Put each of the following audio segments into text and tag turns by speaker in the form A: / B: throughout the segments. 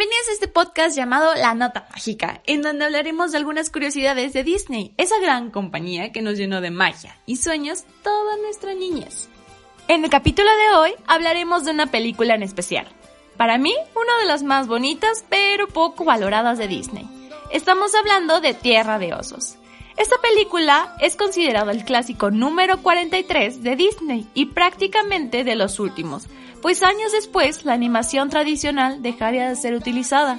A: Bienvenidos a este podcast llamado La Nota Mágica, en donde hablaremos de algunas curiosidades de Disney, esa gran compañía que nos llenó de magia y sueños toda nuestra niñez. En el capítulo de hoy hablaremos de una película en especial. Para mí, una de las más bonitas pero poco valoradas de Disney. Estamos hablando de Tierra de Osos. Esta película es considerada el clásico número 43 de Disney y prácticamente de los últimos, pues años después la animación tradicional dejaría de ser utilizada.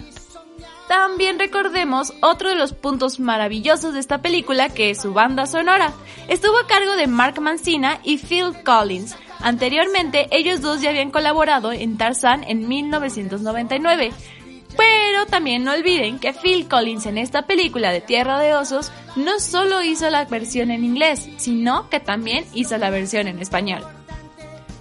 A: También recordemos otro de los puntos maravillosos de esta película que es su banda sonora. Estuvo a cargo de Mark Mancina y Phil Collins. Anteriormente ellos dos ya habían colaborado en Tarzan en 1999. Pero también no olviden que Phil Collins en esta película de Tierra de Osos no solo hizo la versión en inglés, sino que también hizo la versión en español.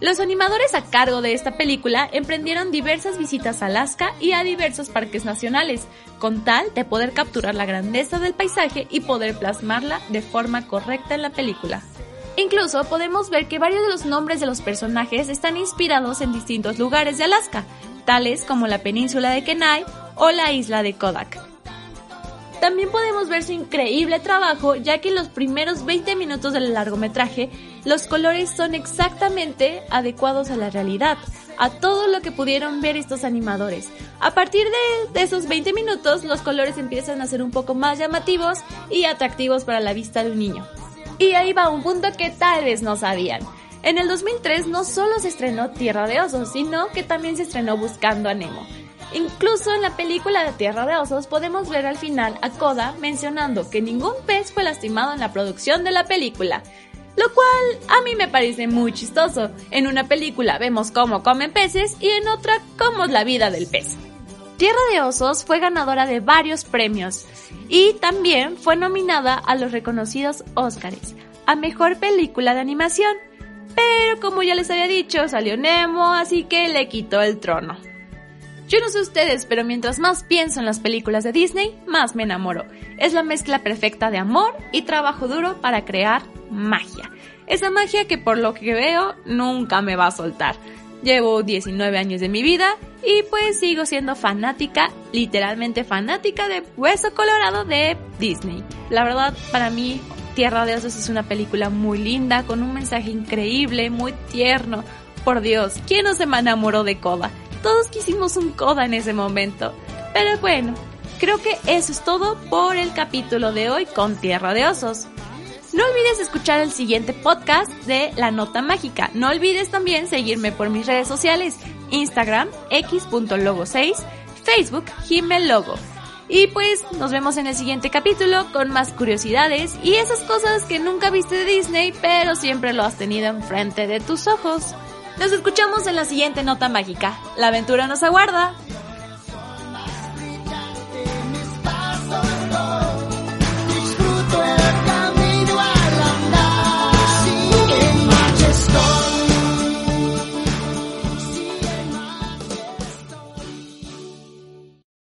A: Los animadores a cargo de esta película emprendieron diversas visitas a Alaska y a diversos parques nacionales, con tal de poder capturar la grandeza del paisaje y poder plasmarla de forma correcta en la película. Incluso podemos ver que varios de los nombres de los personajes están inspirados en distintos lugares de Alaska, tales como la península de Kenai o la isla de Kodak. También podemos ver su increíble trabajo, ya que en los primeros 20 minutos del largometraje, los colores son exactamente adecuados a la realidad, a todo lo que pudieron ver estos animadores. A partir de, esos 20 minutos, los colores empiezan a ser un poco más llamativos y atractivos para la vista de un niño. Y ahí va un punto que tal vez no sabían. En el 2003 no solo se estrenó Tierra de Osos, sino que también se estrenó Buscando a Nemo. Incluso en la película de Tierra de Osos podemos ver al final a Koda mencionando que ningún pez fue lastimado en la producción de la película. Lo cual a mí me parece muy chistoso. En una película vemos cómo comen peces y en otra cómo es la vida del pez. Tierra de Osos fue ganadora de varios premios y también fue nominada a los reconocidos Oscars a Mejor Película de Animación. Pero como ya les había dicho, salió Nemo, así que le quitó el trono. Yo no sé ustedes, pero mientras más pienso en las películas de Disney, más me enamoro. Es la mezcla perfecta de amor y trabajo duro para crear magia. Esa magia que por lo que veo nunca me va a soltar. Llevo 19 años de mi vida y pues sigo siendo fanática, literalmente fanática de Hueso Colorado de Disney. La verdad, para mí, Tierra de Osos es una película muy linda, con un mensaje increíble, muy tierno. Por Dios, ¿quién no se me enamoró de Koda? Todos quisimos un Koda en ese momento. Pero bueno, creo que eso es todo por el capítulo de hoy con Tierra de Osos. No olvides escuchar el siguiente podcast de La Nota Mágica. No olvides también seguirme por mis redes sociales, Instagram, x.logo6, Facebook, Logo. Y pues nos vemos en el siguiente capítulo con más curiosidades y esas cosas que nunca viste de Disney, pero siempre lo has tenido enfrente de tus ojos. Nos escuchamos en la siguiente nota mágica. La aventura nos aguarda.